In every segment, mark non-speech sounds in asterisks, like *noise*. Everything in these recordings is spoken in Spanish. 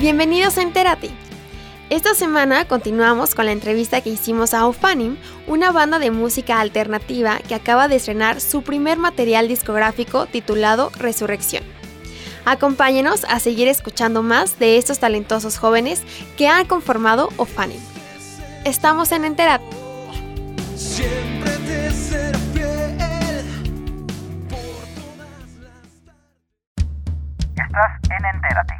Bienvenidos a Entérate. Esta semana continuamos con la entrevista que hicimos a Ofanim, una banda de música alternativa que acaba de estrenar su primer material discográfico titulado Resurrección. Acompáñenos a seguir escuchando más de estos talentosos jóvenes que han conformado Ofanim. Estamos en Entérate. Siempre te será fiel Estás en Entérate.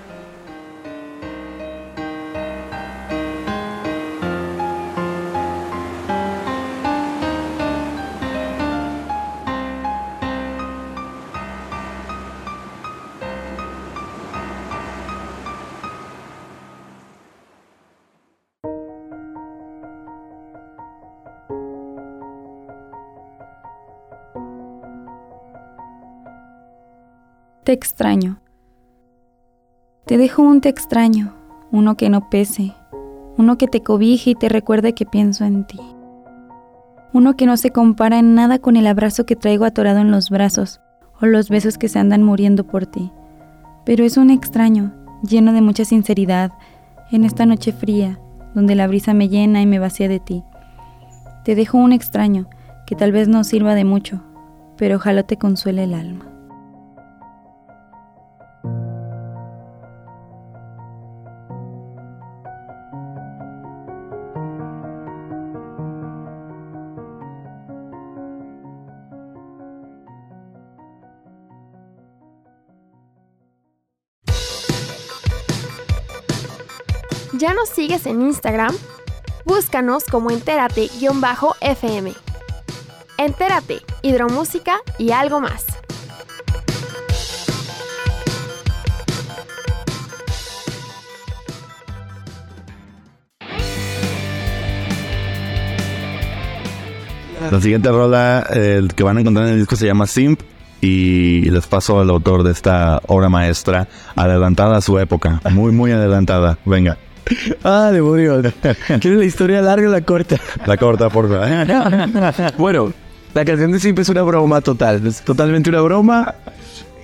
Te extraño. Te dejo un te extraño, uno que no pese, uno que te cobije y te recuerde que pienso en ti. Uno que no se compara en nada con el abrazo que traigo atorado en los brazos o los besos que se andan muriendo por ti. Pero es un extraño, lleno de mucha sinceridad, en esta noche fría, donde la brisa me llena y me vacía de ti. Te dejo un extraño, que tal vez no sirva de mucho, pero ojalá te consuele el alma. ¿Ya nos sigues en Instagram? Búscanos como entérate-fm. Entérate, hidromúsica y algo más. La siguiente rola el que van a encontrar en el disco se llama Simp y les paso al autor de esta obra maestra, adelantada a su época, muy, muy adelantada. Venga. *laughs* Ah, demonios. ¿Quieres la historia larga o la corta? La corta, por favor. *laughs* bueno, la canción de siempre es una broma total. Es totalmente una broma.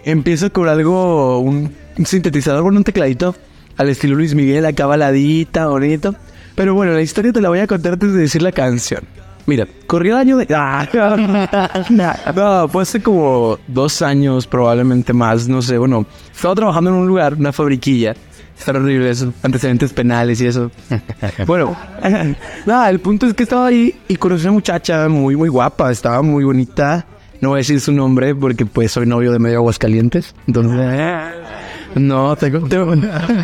Empieza con algo, un, sintetizador con un tecladito al estilo Luis Miguel, acá baladita, bonito. Pero bueno, la historia te la voy a contar antes de decir la canción. Mira, corrió el año de... *laughs* no, fue hace como dos años, probablemente más, no sé. Bueno, estaba trabajando en un lugar, una fabriquilla Está horrible eso, antecedentes penales y eso. *laughs* bueno, *laughs* nada, el punto es que estaba ahí y conocí a una muchacha muy, muy guapa, estaba muy bonita. No voy a decir su nombre porque pues soy novio de medio Aguascalientes. Entonces, *laughs* no, tengo,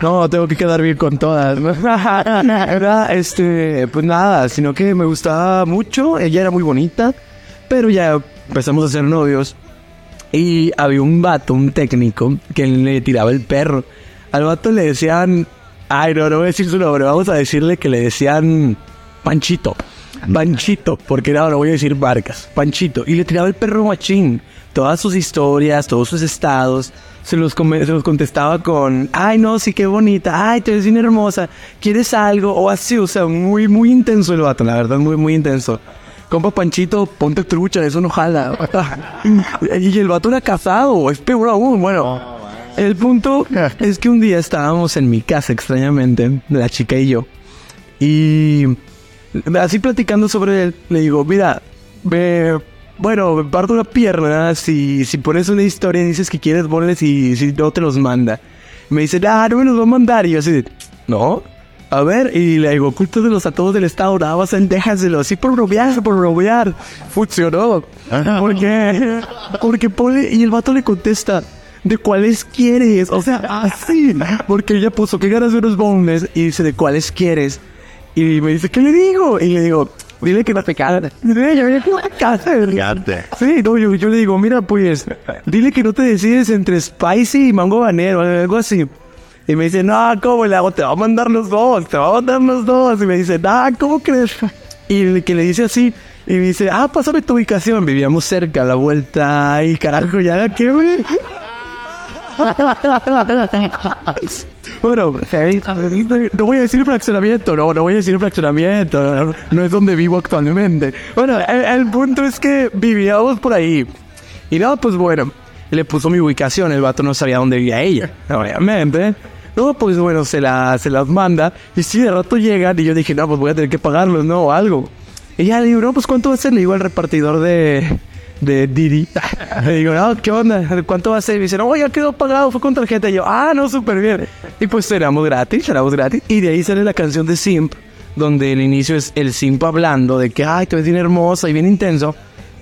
no, tengo que quedar bien con todas. Este, pues nada, sino que me gustaba mucho, ella era muy bonita, pero ya empezamos a ser novios. Y había un vato, un técnico, que le tiraba el perro. Al vato le decían. Ay, no, no voy a decir su nombre. Vamos a decirle que le decían Panchito. Panchito, porque no, no voy a decir Vargas. Panchito. Y le tiraba el perro machín. Todas sus historias, todos sus estados. Se los, se los contestaba con, ay no, sí, qué bonita, ay, te ves bien hermosa, ¿quieres algo? O así, o sea, muy, muy intenso el vato, la verdad, muy, muy intenso. Compa Panchito, ponte trucha, eso no jala. *laughs* y el vato era casado, es peor aún, bueno. El punto es que un día estábamos en mi casa, extrañamente, la chica y yo. Y así platicando sobre él, le digo, mira, me, bueno, me parto la pierna si, si pones una historia y dices que quieres, ponle si, si no te los manda. Me dice, ah, no me los va a mandar. Y yo así, no. A ver, y le digo, ocultaselos a todos del estado, nada más déjaselo así por robear, por robear. Funcionó. ¿Por qué? Porque pone, y el vato le contesta, ¿de cuáles quieres? O sea, así. Porque ella puso, ¿qué ganas de unos boneless? Y dice, ¿de cuáles quieres? Y me dice, ¿qué le digo? Y le digo, dile que no te cagas. Fíjate. Sí, no, yo, yo le digo, mira, pues, dile que no te decides entre spicy y mango banero, algo así. Y me dice, no, ¿cómo le hago? Te va a mandar los dos, te va a mandar los dos. Y me dice, no, ¿cómo crees? Y que le dice así, y me dice, ah, pásame tu ubicación. Vivíamos cerca, a la vuelta. Y carajo, ya, ¿qué, güey? Bueno, no voy a decir fraccionamiento, no, no voy a decir fraccionamiento, no, no es donde vivo actualmente. Bueno, el, punto es que vivíamos por ahí. Y no, pues bueno, le puso mi ubicación, el vato no sabía dónde vivía ella, obviamente. No, pues bueno, se, la, se las manda. Y sí, de rato llegan y yo dije, no, pues voy a tener que pagarlos, ¿no? O algo. Y ya le digo, no, pues ¿cuánto va a ser? Le digo al repartidor de, de Didi. *laughs* le digo, no, ¿qué onda? ¿Cuánto va a ser? Y dice, no, ya quedó pagado, fue con tarjeta. Y yo, ah, no, súper bien. Y pues éramos gratis, éramos gratis. Y de ahí sale la canción de Simp, donde el inicio es el Simp hablando de que, ay, te ves bien hermosa y bien intenso.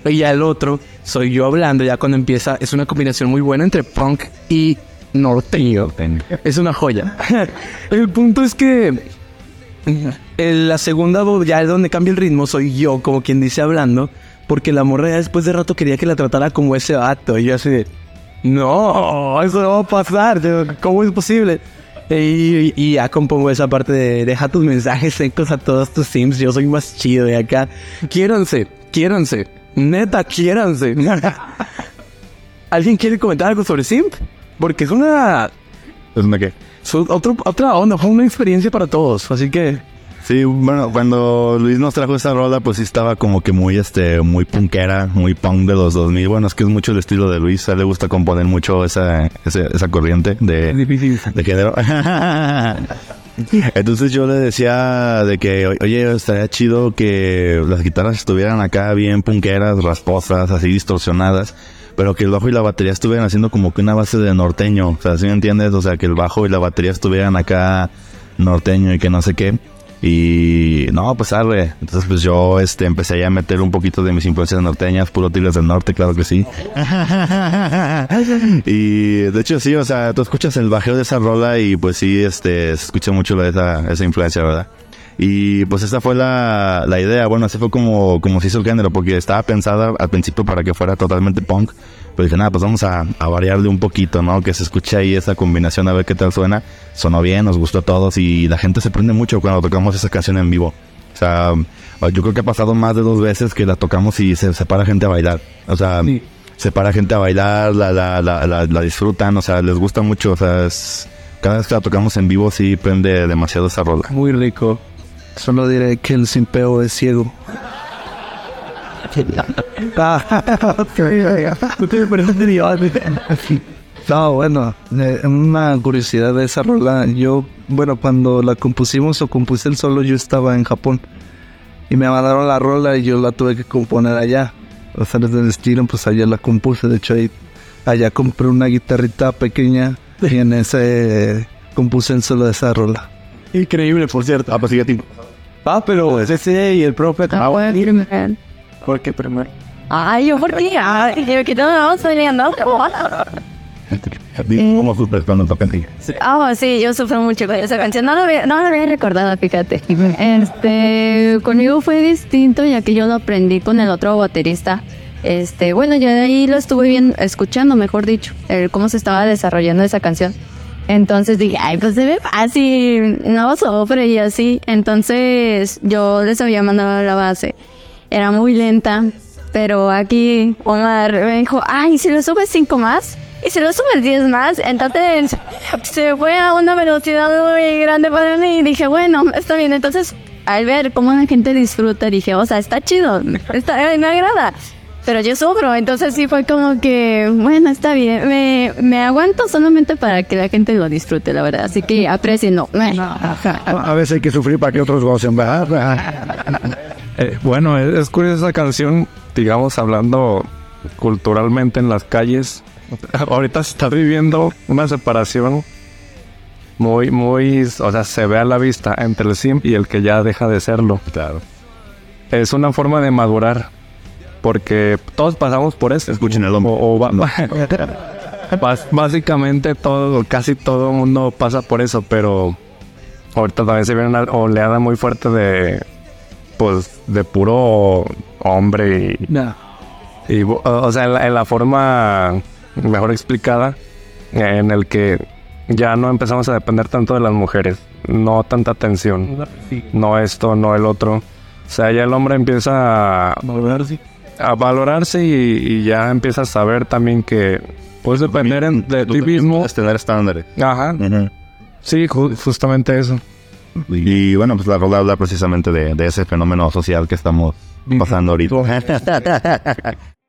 Y ya el otro soy yo hablando, ya cuando empieza, es una combinación muy buena entre punk y norteño. Es una joya. *laughs* el punto es que en la segunda voz, ya es donde cambia el ritmo, soy yo, como quien dice hablando, porque la morra ya después de rato quería que la tratara como ese vato. Y yo así de, no, eso no va a pasar, ¿cómo es posible? Y, y ya compongo esa parte de deja tus mensajes secos a todos tus sims, yo soy más chido de acá. Quiéranse, quiéranse, neta, quiéranse. *laughs* ¿Alguien quiere comentar algo sobre simp? Porque es una ¿Es una qué? es otro- otra onda, fue una experiencia para todos, así que Sí, bueno, cuando Luis nos trajo esa rola, pues sí estaba como que muy, este, muy punkera, muy punk de los 2000. Bueno, es que es mucho el estilo de Luis. A él le gusta componer mucho esa, ese- esa corriente de, de género. *laughs* Entonces yo le decía de que, oye, estaría chido que las guitarras estuvieran acá bien punqueras, rasposas, así distorsionadas, pero que el bajo y la batería estuvieran haciendo como que una base de norteño. O sea, ¿sí me entiendes? O sea, que el bajo y la batería estuvieran acá norteño y que no sé qué. Y no, pues arre. Entonces pues yo este empecé ya a meter un poquito de mis influencias norteñas, puro Tigres del Norte, claro que sí. *laughs* y de hecho sí, o sea, tú escuchas el bajeo de esa rola y pues sí, este, se escucha mucho la- esa, esa influencia, ¿verdad? Y pues esa fue la, la idea, bueno, así fue como, como se hizo el género, porque estaba pensada al principio para que fuera totalmente punk, pero dije, nada, pues vamos a, a variarle un poquito, ¿no? Que se escuche ahí esa combinación a ver qué tal suena. Sonó bien, nos gustó a todos y la gente se prende mucho cuando tocamos esa canción en vivo. O sea, yo creo que ha pasado más de dos veces que la tocamos y se, se para gente a bailar. O sea, se para gente a bailar, la, la, la, la, la disfrutan, o sea, les gusta mucho. O sea, es- cada vez que la tocamos en vivo sí prende demasiado esa rola. Muy rico. Solo diré que el simpeo es ciego. *laughs* No, bueno, una curiosidad de esa rola. Yo, bueno, cuando la compusimos o compuse el solo, yo estaba en Japón. Y me mandaron la rola y yo la tuve que componer allá. O sea, desde el estilo, pues allá la compuse. De hecho, ahí, allá compré una guitarrita pequeña y en ese compuse el solo de esa rola. increíble, por cierto. Ah, pues sigue a ti. Ah, pero ese y el profe. Ah, bueno. ¿Por qué primero? Ay, yo por qué? Ay, yo que no vamos peleando. Dime ¿Cómo sufres cuando tocan ti? Ah, sí, yo sufro mucho con esa canción. No lo había, no lo había recordado, fíjate. Este, conmigo fue distinto ya que yo lo aprendí con el otro baterista. Este, bueno, yo de ahí lo estuve bien, escuchando, mejor dicho, el cómo se estaba desarrollando esa canción. Entonces dije, ay, pues se ve fácil, no sufre y así. Entonces yo les había mandado la base. Era muy lenta, pero aquí Omar me dijo, ay, si lo subes cinco más y si lo subes 10 más, entonces se fue a una velocidad muy grande para mí y dije, bueno, está bien. Entonces, al ver cómo la gente disfruta, dije, o sea, está chido, está, me agrada. Pero yo sufro, entonces sí fue como que, bueno, está bien, me, me aguanto solamente para que la gente lo disfrute, la verdad. Así que aprecienlo. A veces hay que sufrir para que otros gocen, ¿verdad? Eh, bueno, es, es curiosa esa canción, digamos, hablando culturalmente en las calles. Ahorita se está viviendo una separación muy, muy, o sea, se ve a la vista entre el simp y el que ya deja de serlo. Claro. Es una forma de madurar, porque todos pasamos por eso. Escuchen el hombre. O, o va- *laughs* básicamente todo, casi todo el mundo pasa por eso, pero ahorita también se viene una oleada muy fuerte de, pues, de puro hombre y, Nah. y, o o sea, en la, en la forma mejor explicada, en el que ya no empezamos a depender tanto de las mujeres, no tanta atención, no esto, no el otro. O sea, ya el hombre empieza a, a valorarse y, y ya empieza a saber también que puedes depender en- de ti mismo. puedes tener estándares. Ajá, sí, ju- justamente eso. Y bueno, pues la rola habla precisamente de, de ese fenómeno social que estamos pasando ahorita. *laughs*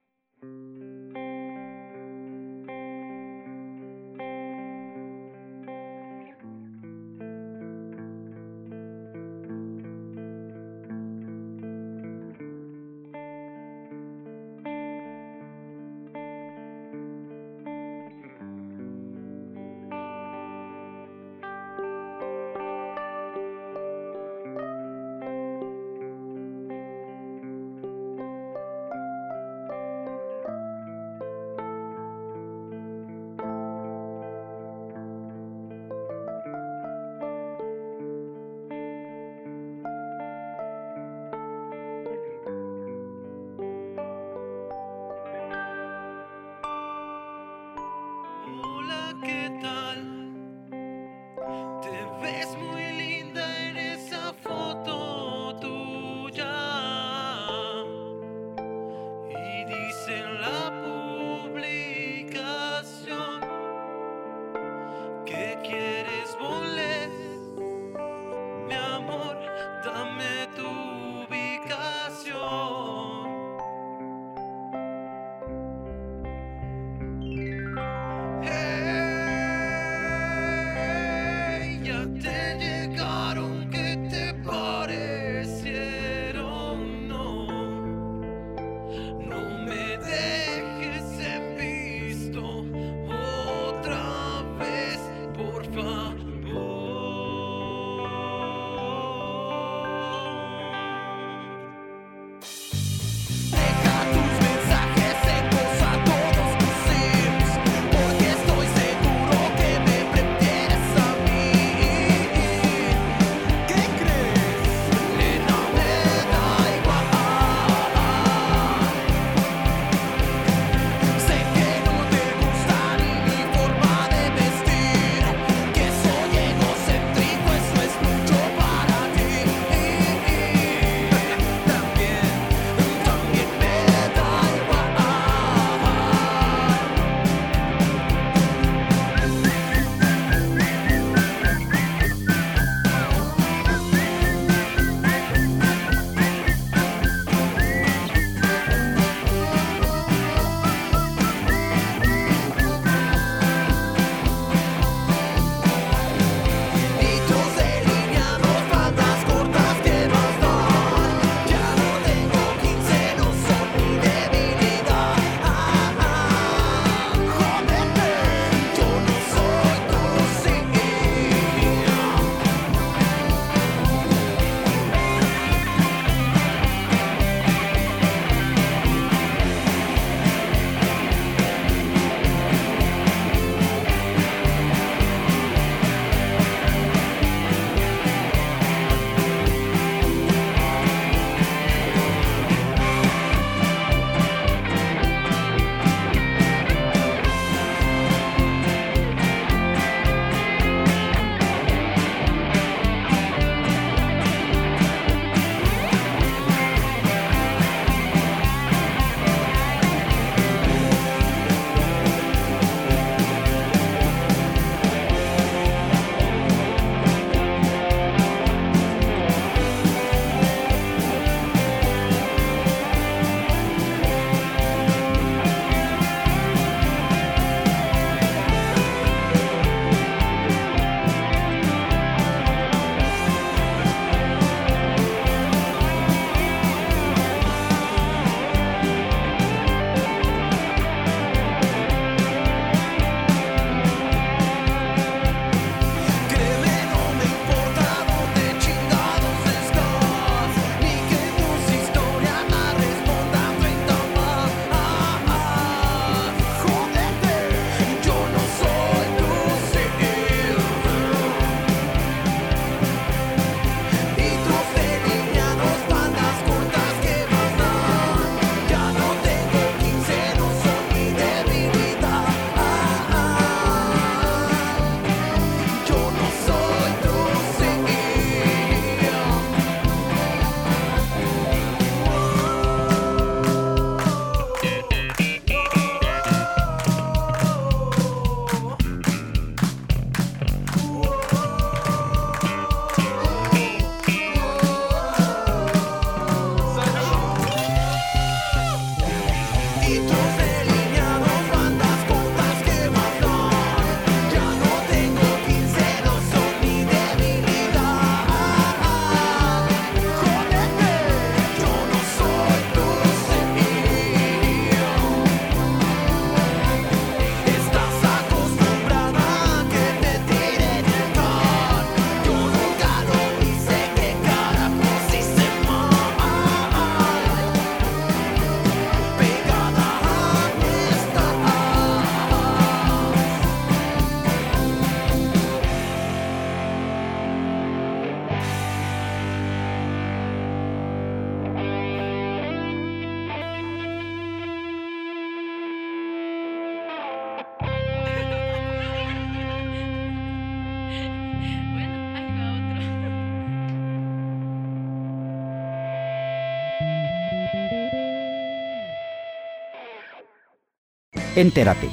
Entérate.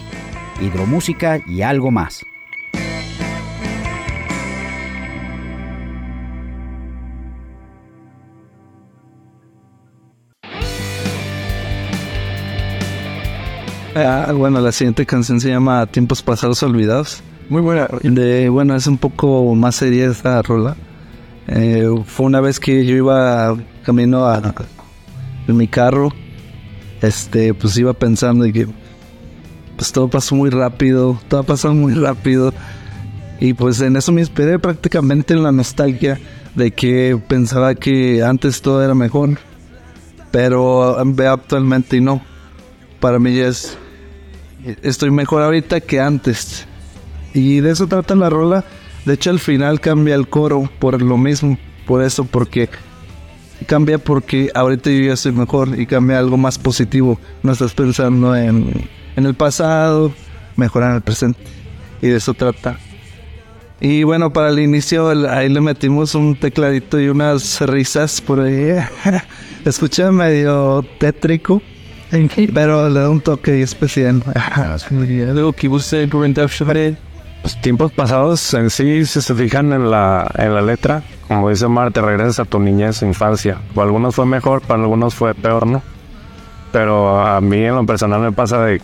Hidromúsica y algo más. Ah, bueno, la siguiente canción se llama Tiempos Pasados Olvidados. Muy buena. De, bueno, es un poco más seria esta rola. Eh, fue una vez que yo iba camino a, en mi carro. Este, pues iba pensando y que pues todo pasó muy rápido, todo pasó muy rápido. Y pues en eso me inspiré prácticamente en la nostalgia de que pensaba que antes todo era mejor. Pero veo actualmente y no. Para mí es estoy mejor ahorita que antes. Y de eso trata la rola. De hecho, al final cambia el coro por lo mismo. Por eso, porque cambia porque ahorita yo ya estoy mejor y cambia algo más positivo. No estás pensando en, en el pasado, mejorar en el presente. Y de eso trata. Y bueno, para el inicio ahí le metimos un tecladito y unas risas por ahí. *laughs* Escuché medio tétrico. Pero le da un toque especial. *laughs* Luego que usted Los tiempos pasados en sí, si se fijan en la, en la letra, como dice Mar, te regresas a tu niñez, infancia. Para algunos fue mejor, para algunos fue peor, ¿no? Pero a mí en lo personal me pasa de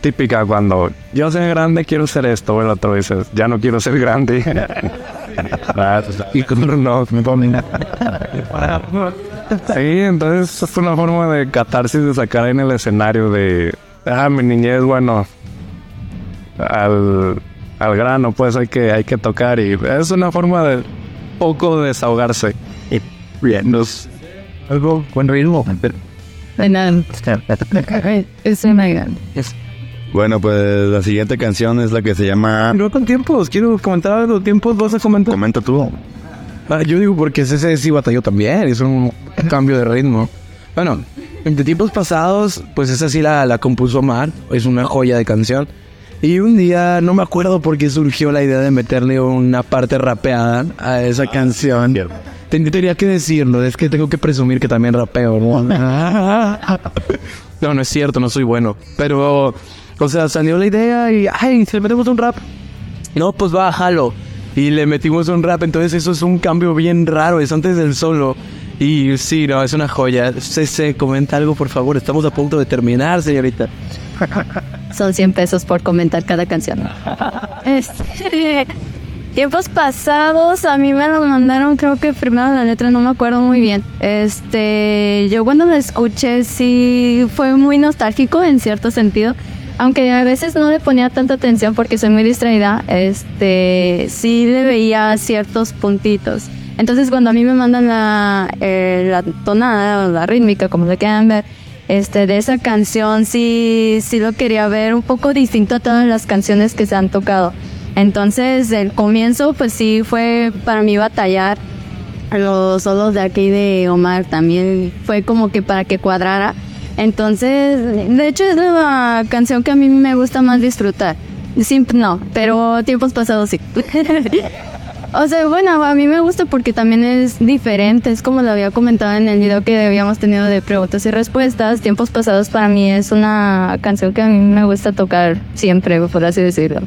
típica cuando yo soy grande quiero ser esto, o el otro dice, ya no quiero ser grande. *laughs* y no, me Sí, entonces es una forma de catarsis de sacar en el escenario de, ah, mi niñez, bueno, al, al grano, pues hay que, hay que tocar y es una forma de poco desahogarse. Y bien, nos, algo buen ritmo. Bueno, pues la siguiente canción es la que se llama... No con tiempos, quiero comentar los tiempos, vas a comentar. Comenta tú. Ah, yo digo porque ese sí batalló también, es un cambio de ritmo. Bueno, de tiempos pasados, pues esa sí la, la compuso Mar, es una joya de canción. Y un día, no me acuerdo por qué surgió la idea de meterle una parte rapeada a esa canción. Tendría que decirlo, es que tengo que presumir que también rapeo, ¿no? *laughs* no, no es cierto, no soy bueno. Pero, o sea, salió la idea y, ay, si le metemos un rap. No, pues va, jalo y le metimos un rap. Entonces eso es un cambio bien raro, es antes del solo. Y sí, no, es una joya. se comenta algo, por favor. Estamos a punto de terminar, señorita. Son 100 pesos por comentar cada canción. *laughs* Este, tiempos pasados, a mí me lo mandaron, creo que primero la letra, no me acuerdo muy bien. Este, yo cuando lo escuché, sí fue muy nostálgico en cierto sentido aunque a veces no le ponía tanta atención porque soy muy distraída, este, sí le veía ciertos puntitos. Entonces cuando a mí me mandan la, eh, la tonada o la rítmica, como le quieran ver, este, de esa canción sí, sí lo quería ver un poco distinto a todas las canciones que se han tocado. Entonces el comienzo pues sí fue para mí batallar los solos de aquí de Omar también fue como que para que cuadrara entonces, de hecho es la canción que a mí me gusta más disfrutar. No, pero tiempos pasados sí. *laughs* o sea, bueno, a mí me gusta porque también es diferente, es como lo había comentado en el video que habíamos tenido de preguntas y respuestas. Tiempos pasados para mí es una canción que a mí me gusta tocar siempre, por así decirlo.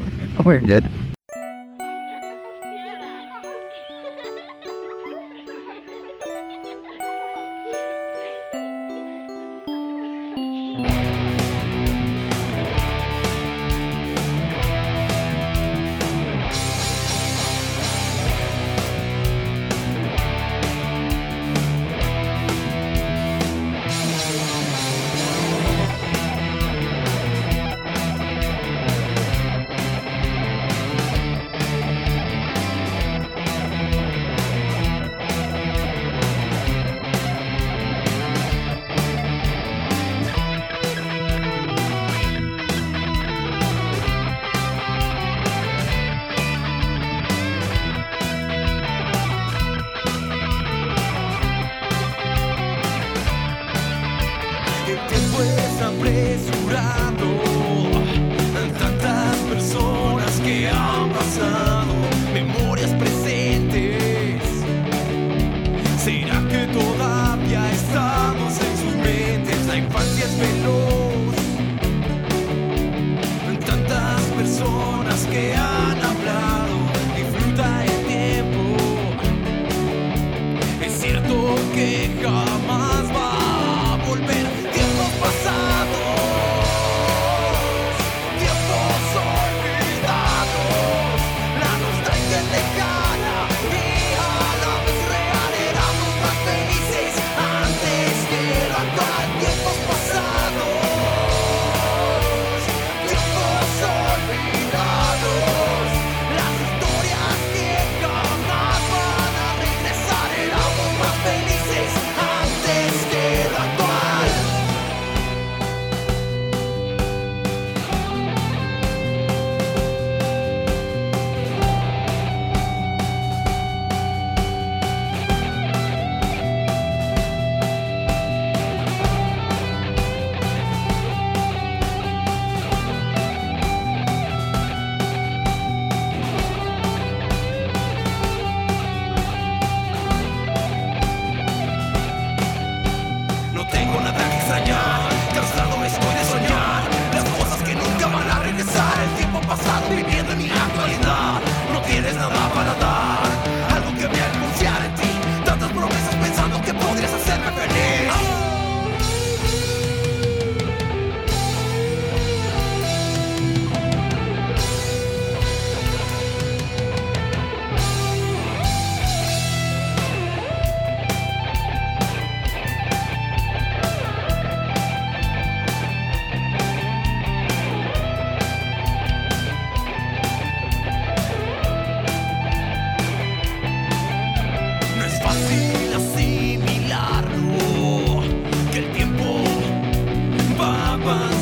one.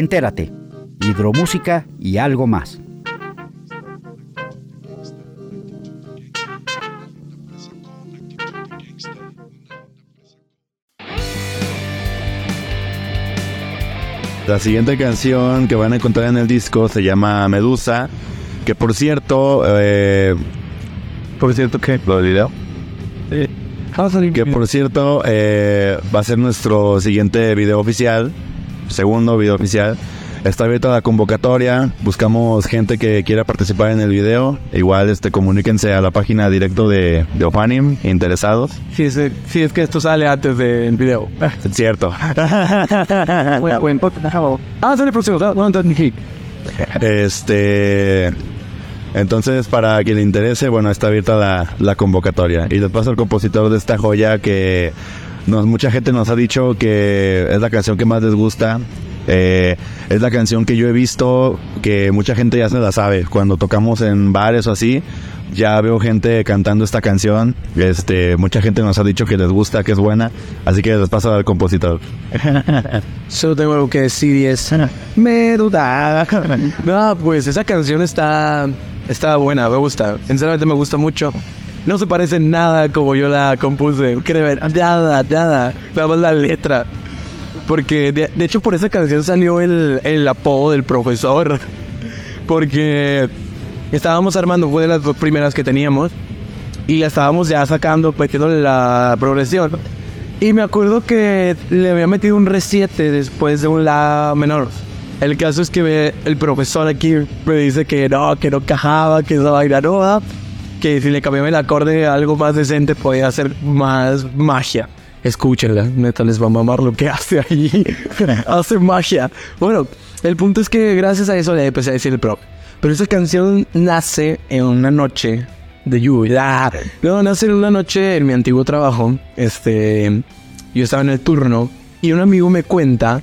Entérate. Hidromúsica y algo más. La siguiente canción que van a encontrar en el disco se llama Medusa, que por cierto, eh, Por cierto que... lo del video, Vamos a que por cierto eh, va a ser nuestro siguiente video oficial, segundo video oficial. Está abierta la convocatoria, buscamos gente que quiera participar en el video. Igual este comuníquense a la página directo de, de Ofanim, interesados. Si es, que esto sale antes del video. *laughs* Es cierto. *laughs* Ah, sale el próximo. Este. Entonces, para quien le interese, bueno, está abierta la, la convocatoria. Y les paso al compositor de esta joya que nos, mucha gente nos ha dicho que es la canción que más les gusta. Eh, es la canción que yo he visto que mucha gente ya se la sabe. Cuando tocamos en bares o así, ya veo gente cantando esta canción. Este, mucha gente nos ha dicho que les gusta, que es buena. Así que les paso al compositor. *laughs* Solo tengo algo que decir y es... *laughs* Me duda. *laughs* No, pues esa canción está... Está buena, me gusta. Sinceramente me gusta mucho. No se parece nada como yo la compuse. Créeme, nada, nada. Nada la letra. Porque de, hecho por esa canción salió el, el apodo del profesor. *laughs* Porque estábamos armando, fue de las dos primeras que teníamos. Y la estábamos ya sacando, metiéndole la progresión. Y me acuerdo que le había metido un re7 después de un la menor. El caso es que me- el profesor aquí me dice que no, que no cajaba, que esa vaina no que si le cambiaba el acorde a algo más decente podía hacer más magia. Escúchenla, neta les va a mamar lo que *laughs* hace ahí. hace magia. Bueno, el punto es que gracias a eso le empecé a decir el prof. Pero esa canción nace en una noche de lluvia. No, nace en una noche en mi antiguo trabajo. Este, yo estaba en el turno y un amigo me cuenta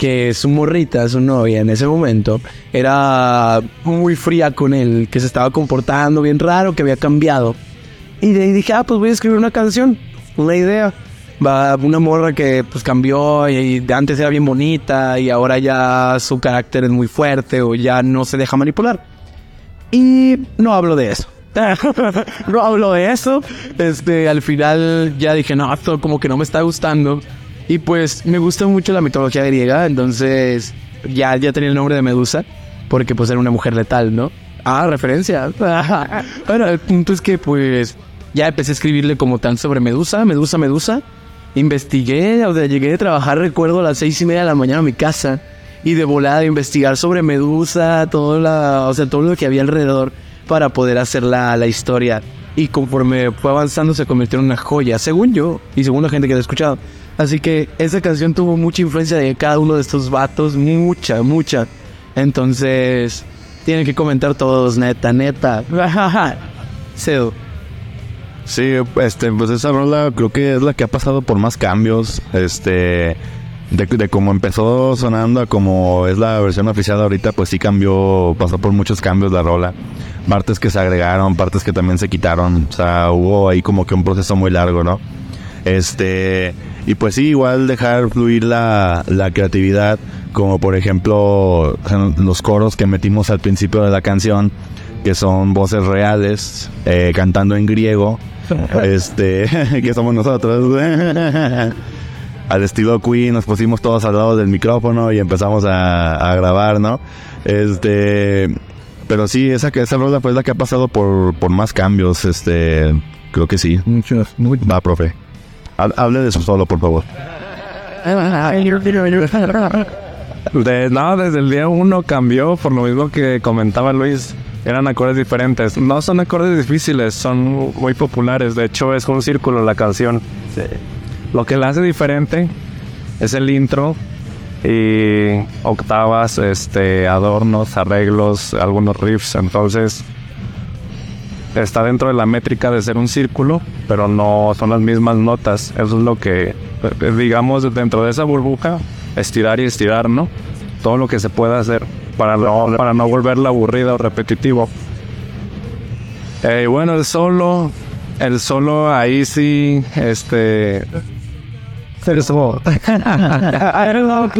que su morrita, su novia en ese momento, era muy fría con él, que se estaba comportando bien raro, que había cambiado. Y de ahí dije, ah, pues voy a escribir una canción, una idea. Va una morra que pues cambió y de antes era bien bonita y ahora ya su carácter es muy fuerte o ya no se deja manipular. Y no hablo de eso. *laughs* no hablo de eso. Este, al final ya dije, no, esto como que no me está gustando. Y pues me gusta mucho la mitología griega, entonces ya, ya tenía el nombre de Medusa, porque pues era una mujer letal, ¿no? Ah, referencia. *laughs* bueno, el punto es que pues ya empecé a escribirle como tal sobre Medusa, Medusa, Medusa. Investigué, o sea, llegué de trabajar, recuerdo, a las seis y media de la mañana a mi casa. Y de volada investigar sobre Medusa, todo, la, o sea, todo lo que había alrededor para poder hacer la, la historia. Y conforme fue avanzando se convirtió en una joya, según yo y según la gente que la ha escuchado. Así que esa canción tuvo mucha influencia de cada uno de estos vatos, mucha, mucha. Entonces, tienen que comentar todos, neta, neta. Cedo. Sí, este, pues esa rola creo que es la que ha pasado por más cambios. Este, de, de cómo empezó sonando a como es la versión oficial ahorita, pues sí cambió, pasó por muchos cambios la rola. Partes que se agregaron, partes que también se quitaron. O sea, hubo ahí como que un proceso muy largo, ¿no? Este, y pues sí, igual dejar fluir la, la creatividad, como por ejemplo los coros que metimos al principio de la canción, que son voces reales, eh, cantando en griego, *laughs* este, *laughs* que somos nosotros. *laughs* al estilo Queen, nos pusimos todos al lado del micrófono y empezamos a, a grabar, ¿no? Este, pero sí, esa, esa rola fue la que ha pasado por, por más cambios, este, creo que sí. Muchos, muchos. Va, profe. Ha- Hable de eso solo, por favor. De, no, desde el día uno cambió, por lo mismo que comentaba Luis. Eran acordes diferentes. No son acordes difíciles, son muy populares. De hecho, es un círculo la canción. Lo que la hace diferente es el intro y octavas, este, adornos, arreglos, algunos riffs. Entonces, está dentro de la métrica de ser un círculo, pero no son las mismas notas. Eso es lo que, eh, digamos, dentro de esa burbuja, estirar y estirar, ¿no? Todo lo que se pueda hacer para no, para no volverla aburrida o repetitivo. Eh, bueno, el solo, el solo ahí sí, este, Sexo. la,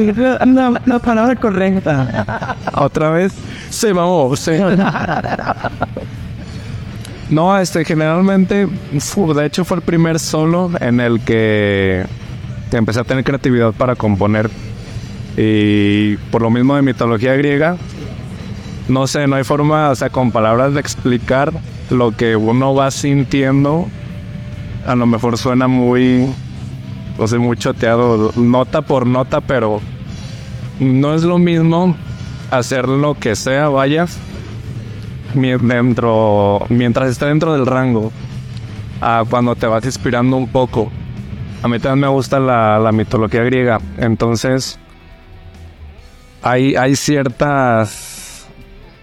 la palabra correcta. Otra vez. Se mamó. Se... No, este, generalmente, de hecho fue el primer solo en el que empecé a tener creatividad para componer. Y por lo mismo de mitología griega, no sé, no hay forma, o sea, con palabras de explicar lo que uno va sintiendo. A lo mejor suena muy, o sea, muy choteado, nota por nota, pero no es lo mismo hacer lo que sea, vaya, dentro, mientras esté dentro del rango, a cuando te vas inspirando un poco. A mí también me gusta la, la mitología griega, entonces hay, hay ciertas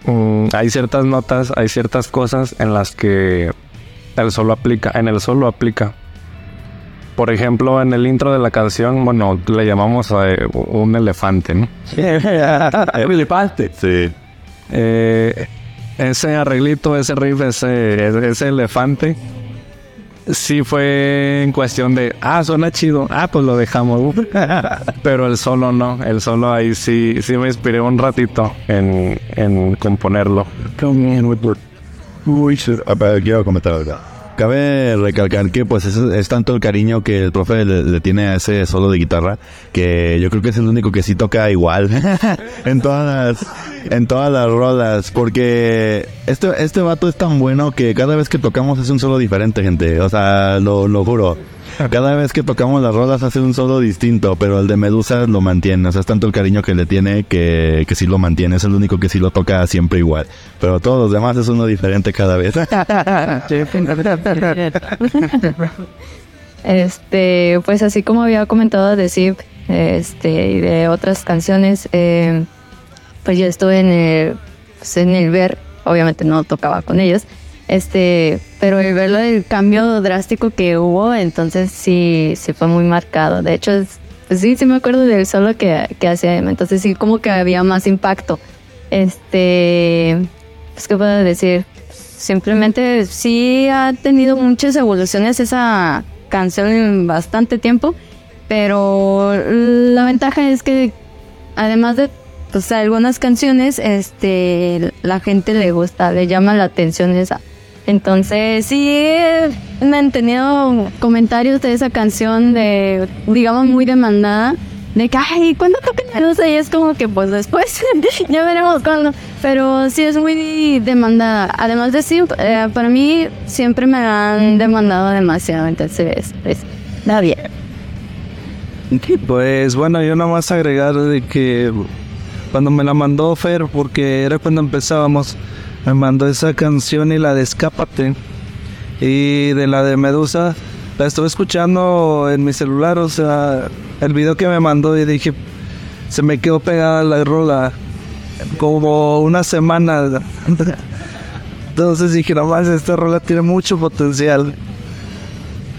mm, hay ciertas notas, hay ciertas cosas en las que el solo aplica, en el solo aplica. Por ejemplo, en el intro de la canción, bueno, le llamamos a eh, un elefante, ¿no? *laughs* Elefante. Sí. Eh, ese arreglito, ese riff, ese, ese elefante, sí fue en cuestión de, ah, suena chido, ah, pues lo dejamos. *laughs* Pero el solo no, el solo ahí sí, sí me inspiré un ratito en, en componerlo. Uy. Ah, quiero comentar algo. Cabe recalcar que pues es, es tanto el cariño que el profe le, le tiene a ese solo de guitarra que yo creo que es el único que sí toca igual *laughs* en todas las en todas las rolas porque este este vato es tan bueno que cada vez que tocamos es un solo diferente gente. O sea lo, lo juro *laughs* cada vez que tocamos las rolas hace un solo distinto pero el de Medusa lo mantiene o sea es tanto el cariño que le tiene que, que sí lo mantiene es el único que sí lo toca siempre igual pero todos los demás es uno diferente cada vez. *laughs* Este, pues así como había comentado de Zip, este, y de otras canciones, eh, pues yo estuve en el, pues, en el ver, obviamente no tocaba con ellos, este, pero el verlo el cambio drástico que hubo, entonces sí, sí fue muy marcado. De hecho, es- pues sí, sí me acuerdo del solo que, que hacía, entonces sí como que había más impacto. Este, pues qué puedo decir, simplemente sí ha tenido muchas evoluciones esa canción en bastante tiempo, pero la ventaja es que además de pues, algunas canciones, este, la gente le gusta, le llama la atención esa. Entonces sí me han tenido comentarios de esa canción de, digamos, muy demandada. De que, ay, ¿cuándo tocan Medusa? Y es como que, pues después, *laughs* ya veremos cuándo. Pero sí es muy demandada. Además de sí, eh, para mí siempre me la han demandado demasiado. Entonces, pues, da bien. Pues bueno, yo nada más agregar de que cuando me la mandó Fer, porque era cuando empezábamos, me mandó esa canción y la de Escápate. Y de la de Medusa, la estuve escuchando en mi celular, o sea, el video que me mandó y dije, se me quedó pegada la rola como una semana. *laughs* Entonces dije, no más, esta rola tiene mucho potencial.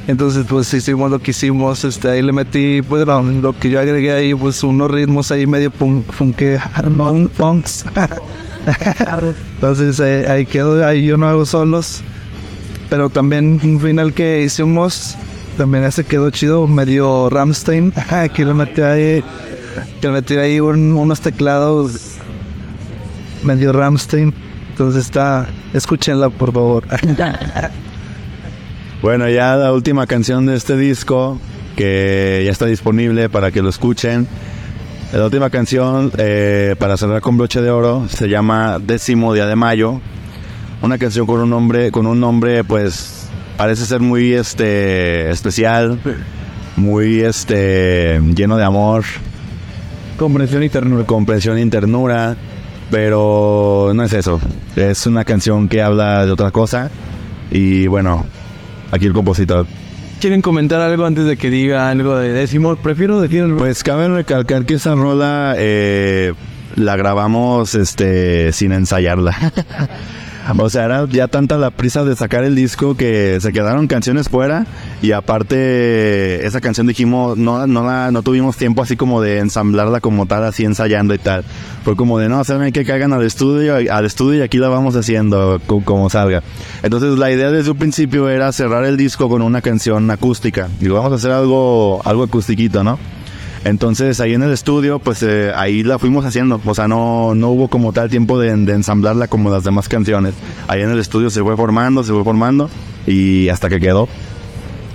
Entonces, pues hicimos lo que hicimos. Este, ahí le metí, pues lo, que yo agregué ahí, pues unos ritmos ahí medio punk, punk, *laughs* punks. *laughs* Entonces eh, ahí quedó, ahí yo no hago solos. Pero también un final que hicimos, también ese quedó chido, medio Ramstein. *laughs* que le metí ahí, que le metí ahí un- unos teclados medio Ramstein. Entonces está, escúchenla por favor. *laughs* Bueno, ya la última canción de este disco, que ya está disponible para que lo escuchen. La última canción, eh, para cerrar con broche de oro, se llama Décimo Día de Mayo. Una canción con un nombre, con un nombre, pues, parece ser muy este especial, muy este lleno de amor, Comprensión y ternura. comprensión y ternura, pero no es eso. Es una canción que habla de otra cosa. Y bueno, aquí el compositor. ¿Quieren comentar algo antes de que diga algo de décimo? Prefiero decir Pues cabe recalcar que esa rola eh, la grabamos este sin ensayarla. *laughs* O sea, era ya tanta la prisa de sacar el disco que se quedaron canciones fuera y aparte esa canción dijimos, no, no, la, no tuvimos tiempo así como de ensamblarla como tal, así ensayando y tal. Fue como de, no, saben que caigan al estudio, al estudio y aquí la vamos haciendo co- como salga. Entonces la idea desde un principio era cerrar el disco con una canción acústica. Y vamos a hacer algo, algo acustiquito, ¿no? Entonces ahí en el estudio, pues eh, ahí la fuimos haciendo. O sea, no, no hubo como tal tiempo de, de ensamblarla como las demás canciones. Ahí en el estudio se fue formando, se fue formando y hasta que quedó.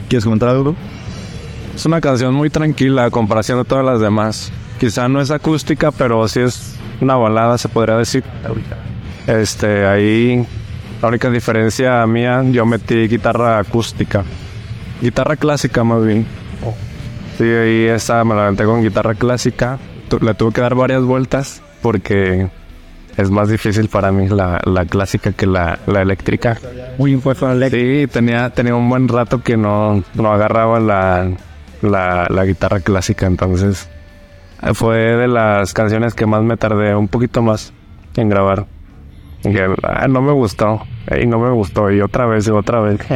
¿Quieres comentar algo? Es una canción muy tranquila a comparación de todas las demás. Quizá no es acústica, pero sí es una balada, se podría decir. Este, ahí la única diferencia mía, yo metí guitarra acústica. Guitarra clásica más bien. Sí, ahí esa me la aventé con guitarra clásica. Le tuve que dar varias vueltas porque es más difícil para mí la, la clásica que la, la eléctrica. Muy impuesto a la Sí, tenía, tenía un buen rato que no, no agarraba la, la, la guitarra clásica, entonces eh, fue de las canciones que más me tardé un poquito más en grabar. Y ah, no me gustó, y no me gustó, y otra vez, y otra vez. *laughs*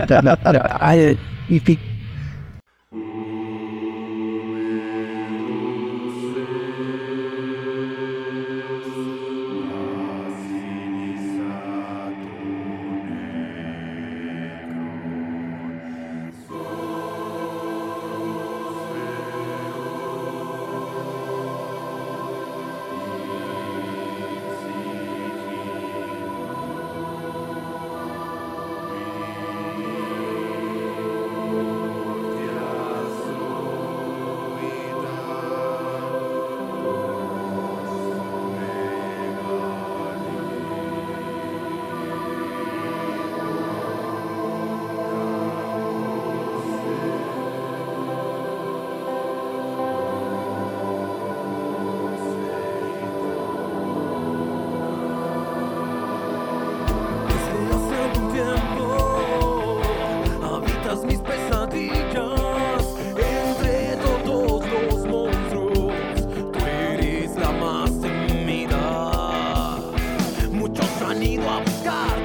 need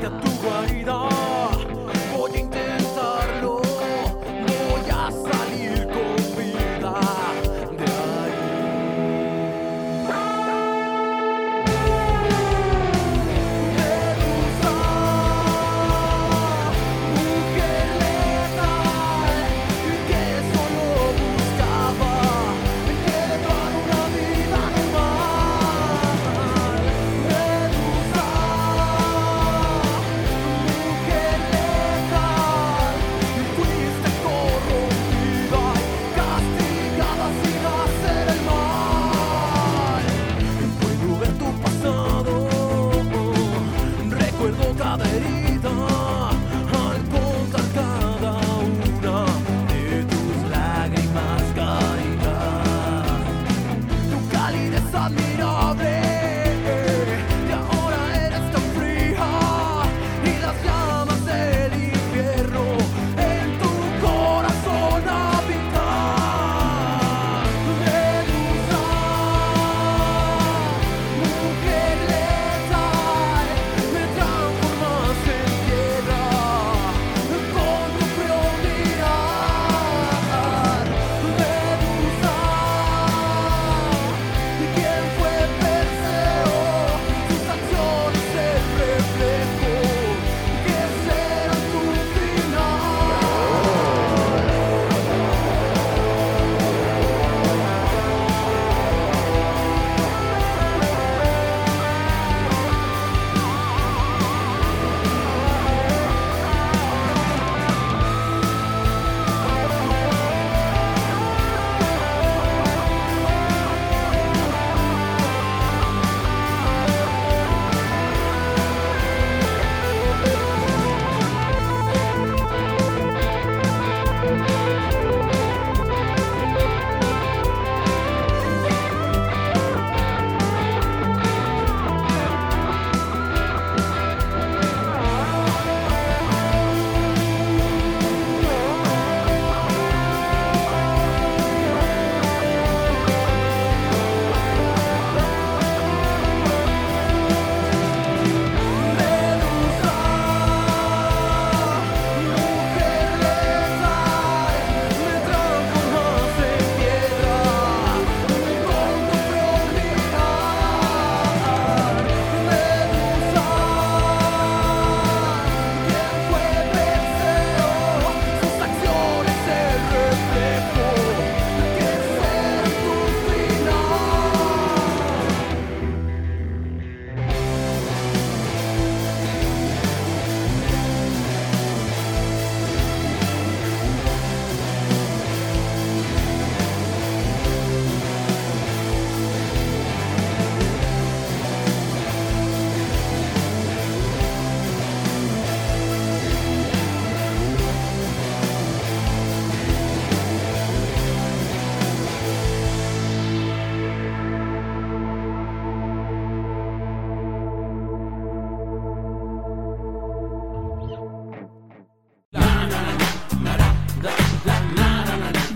up,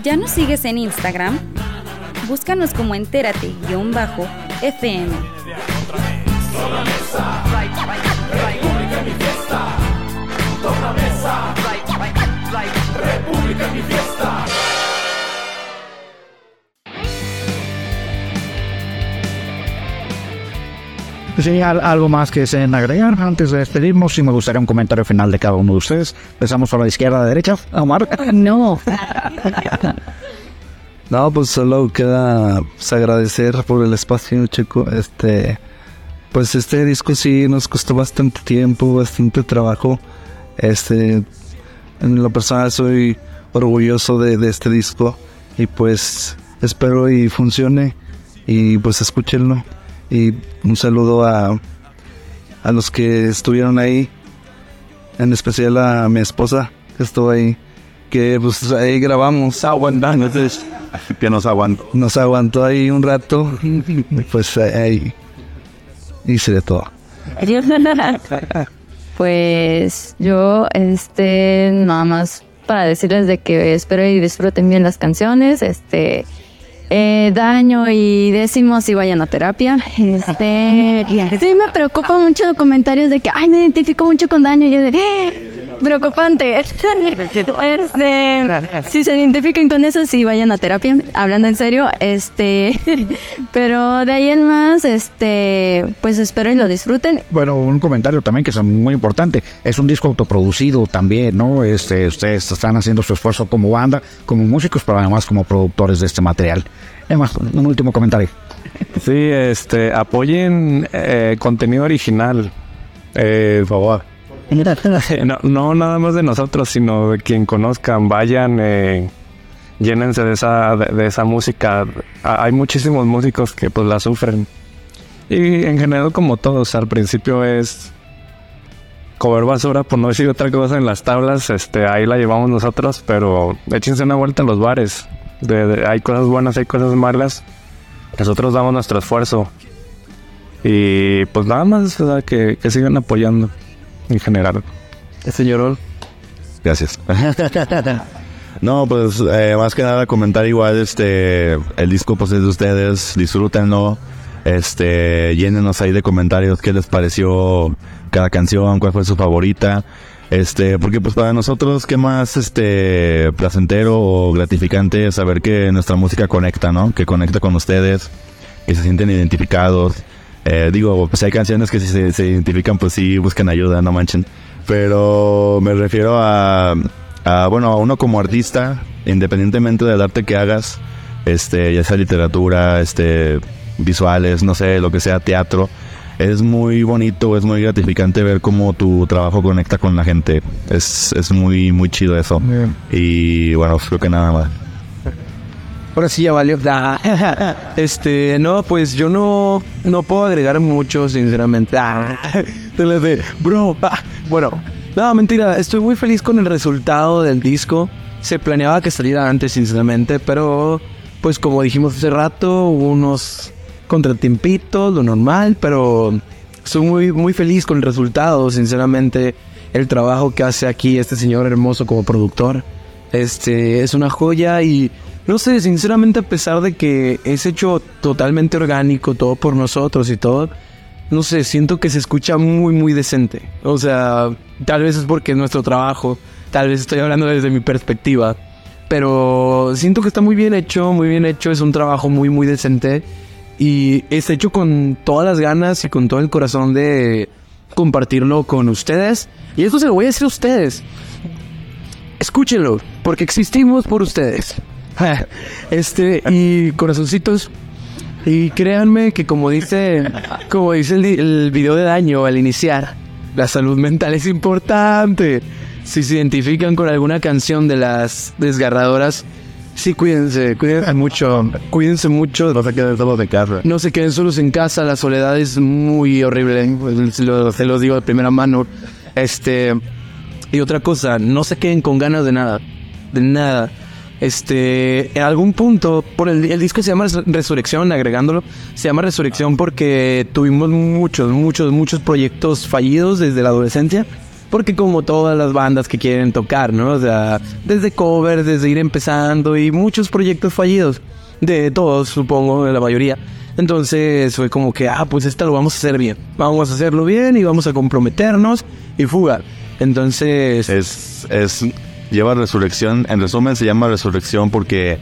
¿Ya nos sigues en Instagram? Búscanos como entérate-fm. Sí, al- algo más que deseen agregar antes de despedirnos. Si me gustaría un comentario final de cada uno de ustedes. Empezamos por la izquierda a la derecha. Omar. *laughs* No. *laughs* No, pues solo queda pues, agradecer por el espacio, chico. Este, pues este disco sí nos costó bastante tiempo, bastante trabajo. Este, en lo personal soy orgulloso de, de este disco y pues espero y funcione y pues escúchenlo. Y un saludo a, a los que estuvieron ahí, en especial a mi esposa que estuvo ahí, que pues ahí grabamos. Aguantando, entonces Que nos aguantó. nos aguantó ahí un rato y pues ahí hice de todo. *laughs* Pues yo, este, nada más para decirles de que espero y disfruten bien las canciones, este, eh, daño y décimo si vayan a terapia, este, sí me preocupa mucho los comentarios de que, ay, me identifico mucho con daño, y yo de, "Eh, preocupante, este, si se identifican con eso, sí vayan a terapia, hablando en serio, este, *laughs* pero de ahí en más, este, pues espero y lo disfruten. Bueno, un comentario también que es muy importante. Es un disco autoproducido también, ¿no? Este, ustedes están haciendo su esfuerzo como banda, como músicos, pero además como productores de este material. Además, un último comentario. Sí, este, apoyen eh, contenido original. Eh, por favor. No, no nada más de nosotros, sino de quien conozcan. Vayan, eh, llénense de esa, de, de esa música. Ha- Hay muchísimos músicos que pues la sufren. Y en general como todos, al principio es comer basura, por no decir otra cosa en las tablas. Este, ahí la llevamos nosotros, pero échense una vuelta a los bares. De- de- hay cosas buenas, hay cosas malas. Nosotros damos nuestro esfuerzo. Y pues nada más, o sea, que, que sigan apoyando en general. Señor Ol. Gracias. *laughs* No, pues eh, más que nada comentar igual, este, el disco pues es de ustedes, disfrútenlo, este, llénenos ahí de comentarios qué les pareció cada canción, cuál fue su favorita, este, porque pues para nosotros qué más, este, placentero o gratificante saber que nuestra música conecta, ¿no? Que conecta con ustedes, que se sienten identificados. Eh, digo, pues hay canciones que si se, se identifican, pues sí buscan ayuda, no manchen. Pero me refiero a, a, bueno, a uno como artista, independientemente del arte que hagas, este, ya sea literatura, este, visuales, no sé, lo que sea, teatro, es muy bonito, es muy gratificante ver cómo tu trabajo conecta con la gente. Es, es muy, muy chido eso. Y bueno, creo que nada más. Ahora sí ya valió. *laughs* Este, no, pues yo no, no puedo agregar mucho, sinceramente. *laughs* Te lo de, bro. Bueno, no, mentira. Estoy muy feliz con el resultado del disco. Se planeaba que saliera antes, sinceramente, pero pues como dijimos hace rato, hubo unos contratiempitos, lo normal, pero estoy muy, muy feliz con el resultado, sinceramente. El trabajo que hace aquí este señor hermoso como productor. Este es una joya y no sé, sinceramente a pesar de que es hecho totalmente orgánico, todo por nosotros y todo, no sé, siento que se escucha muy muy decente. O sea, tal vez es porque es nuestro trabajo, tal vez estoy hablando desde mi perspectiva, pero siento que está muy bien hecho, muy bien hecho, es un trabajo muy muy decente y es hecho con todas las ganas y con todo el corazón de compartirlo con ustedes. Y esto se lo voy a decir a ustedes. Escúchenlo, porque existimos por ustedes. *laughs* Este, y corazoncitos. Y créanme que como dice, como dice el, el video de daño al iniciar, la salud mental es importante. Si se identifican con alguna canción de las desgarradoras, sí cuídense, cuídense mucho, cuídense mucho. No se queden solos de casa. No se queden solos en casa, la soledad es muy horrible, pues, se lo, se los digo de primera mano. Este, y otra cosa, no se queden con ganas de nada. De nada. Este, en algún punto, por el, el disco se llama Res- Resurrección, agregándolo, se llama Resurrección porque tuvimos muchos, muchos, muchos proyectos fallidos desde la adolescencia. Porque como todas las bandas que quieren tocar, ¿no? O sea, desde covers, desde ir empezando y muchos proyectos fallidos. De todos, supongo, de la mayoría. Entonces fue como que, ah, pues esta lo vamos a hacer bien. Vamos a hacerlo bien y vamos a comprometernos y fugar. Entonces... Es, es, lleva resurrección, en resumen se llama resurrección porque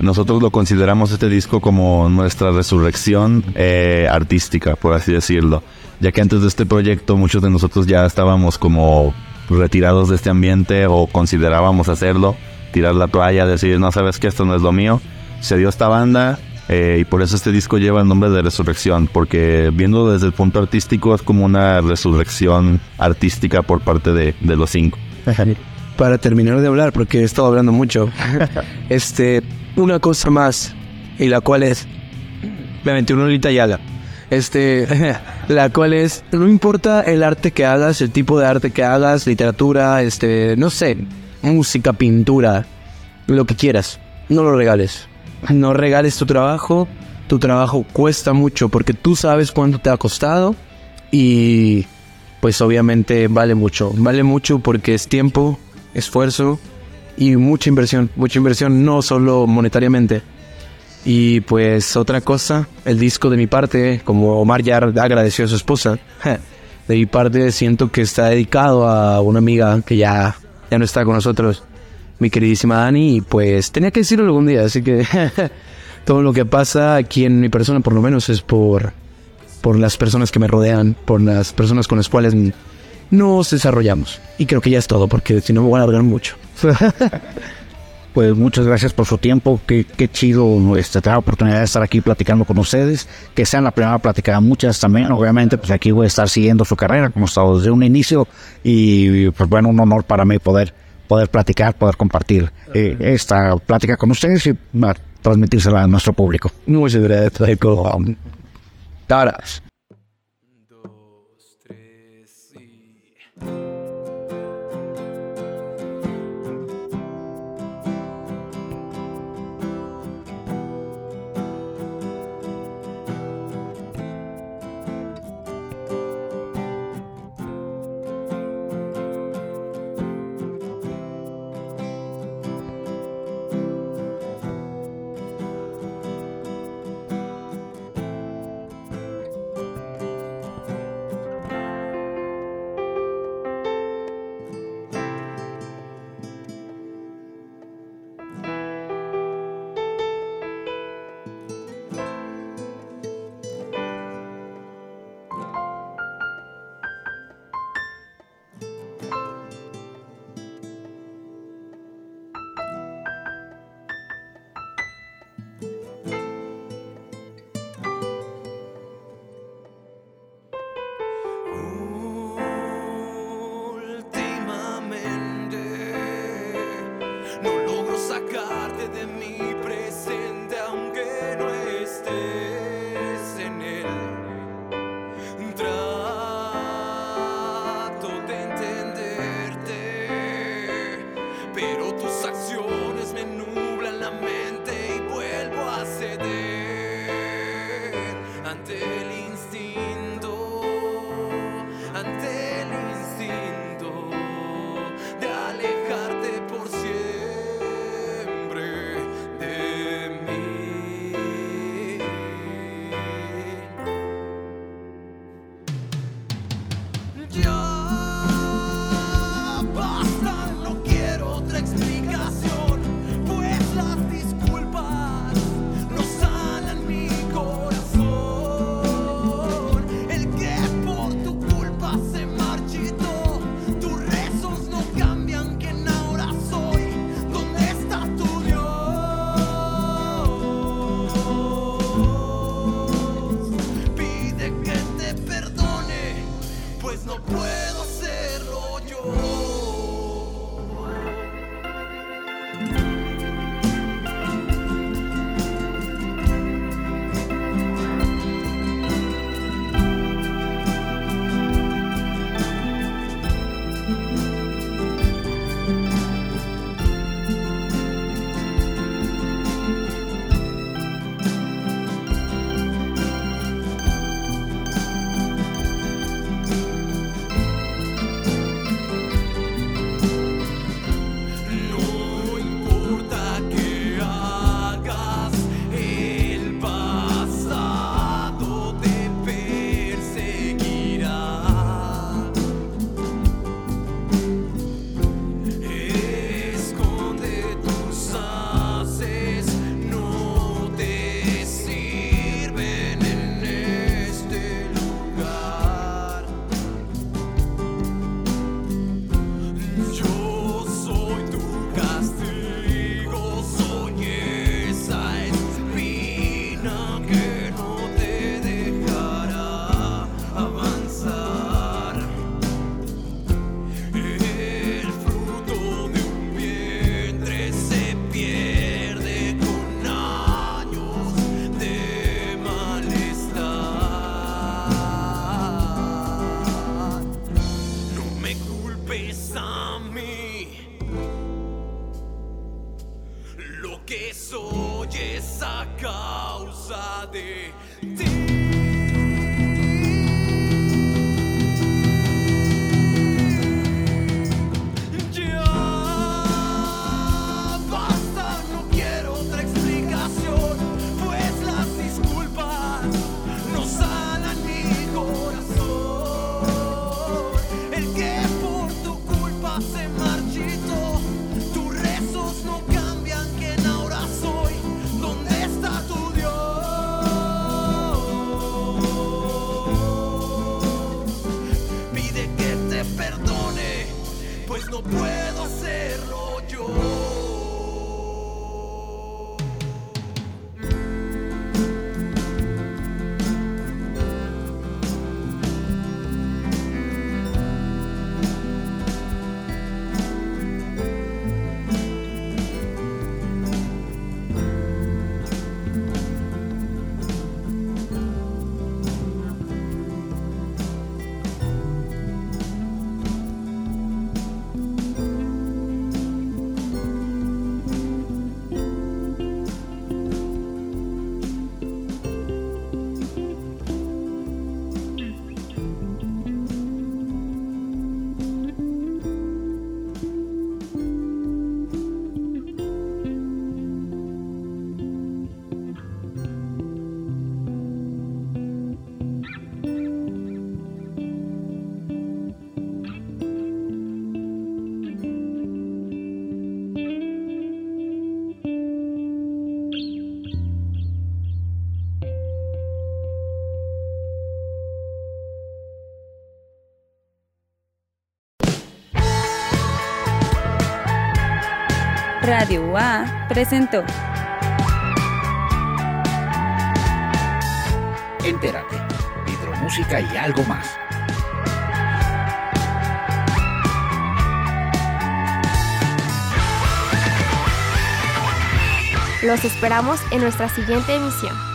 nosotros lo consideramos este disco como nuestra resurrección eh, artística, por así decirlo. Ya que antes de este proyecto muchos de nosotros ya estábamos como retirados de este ambiente o considerábamos hacerlo, tirar la toalla, decir, no sabes que esto no es lo mío. Se dio esta banda, eh, y por eso este disco lleva el nombre de Resurrección, porque viendo desde el punto artístico es como una resurrección artística por parte de, de los cinco. *laughs* Para terminar de hablar, porque he estado hablando mucho, *laughs* este, una cosa más, y la cual es, me aventé una ahorita y ala. Este, *laughs* la cual es, no importa el arte que hagas, el tipo de arte que hagas, literatura, este, no sé, música, pintura, lo que quieras, no lo regales no regales tu trabajo. Tu trabajo cuesta mucho porque tú sabes cuánto te ha costado y pues obviamente vale mucho. Vale mucho porque es tiempo, esfuerzo y mucha inversión. Mucha inversión no solo monetariamente. Y pues otra cosa, el disco de mi parte, como Omar ya agradeció a su esposa, de mi parte siento que está dedicado a una amiga que ya, ya no está con nosotros mi queridísima Dani, y pues tenía que decirlo algún día, así que *laughs* todo lo que pasa aquí en mi persona por lo menos es por, por las personas que me rodean, por las personas con las cuales nos desarrollamos. Y creo que ya es todo, porque si no me voy a alargar mucho. *laughs* Pues muchas gracias por su tiempo. Qué, qué chido este, tener la oportunidad de estar aquí platicando con ustedes. Que sean la primera plática muchas también. Obviamente, pues aquí voy a estar siguiendo su carrera, como he estado desde un inicio. Y pues bueno, un honor para mí poder poder platicar, poder compartir eh, esta plática con ustedes y transmitírsela a nuestro público. Muchas gracias, Ahora. Radio UA presentó. Entérate, hidromúsica y algo más. Los esperamos en nuestra siguiente emisión.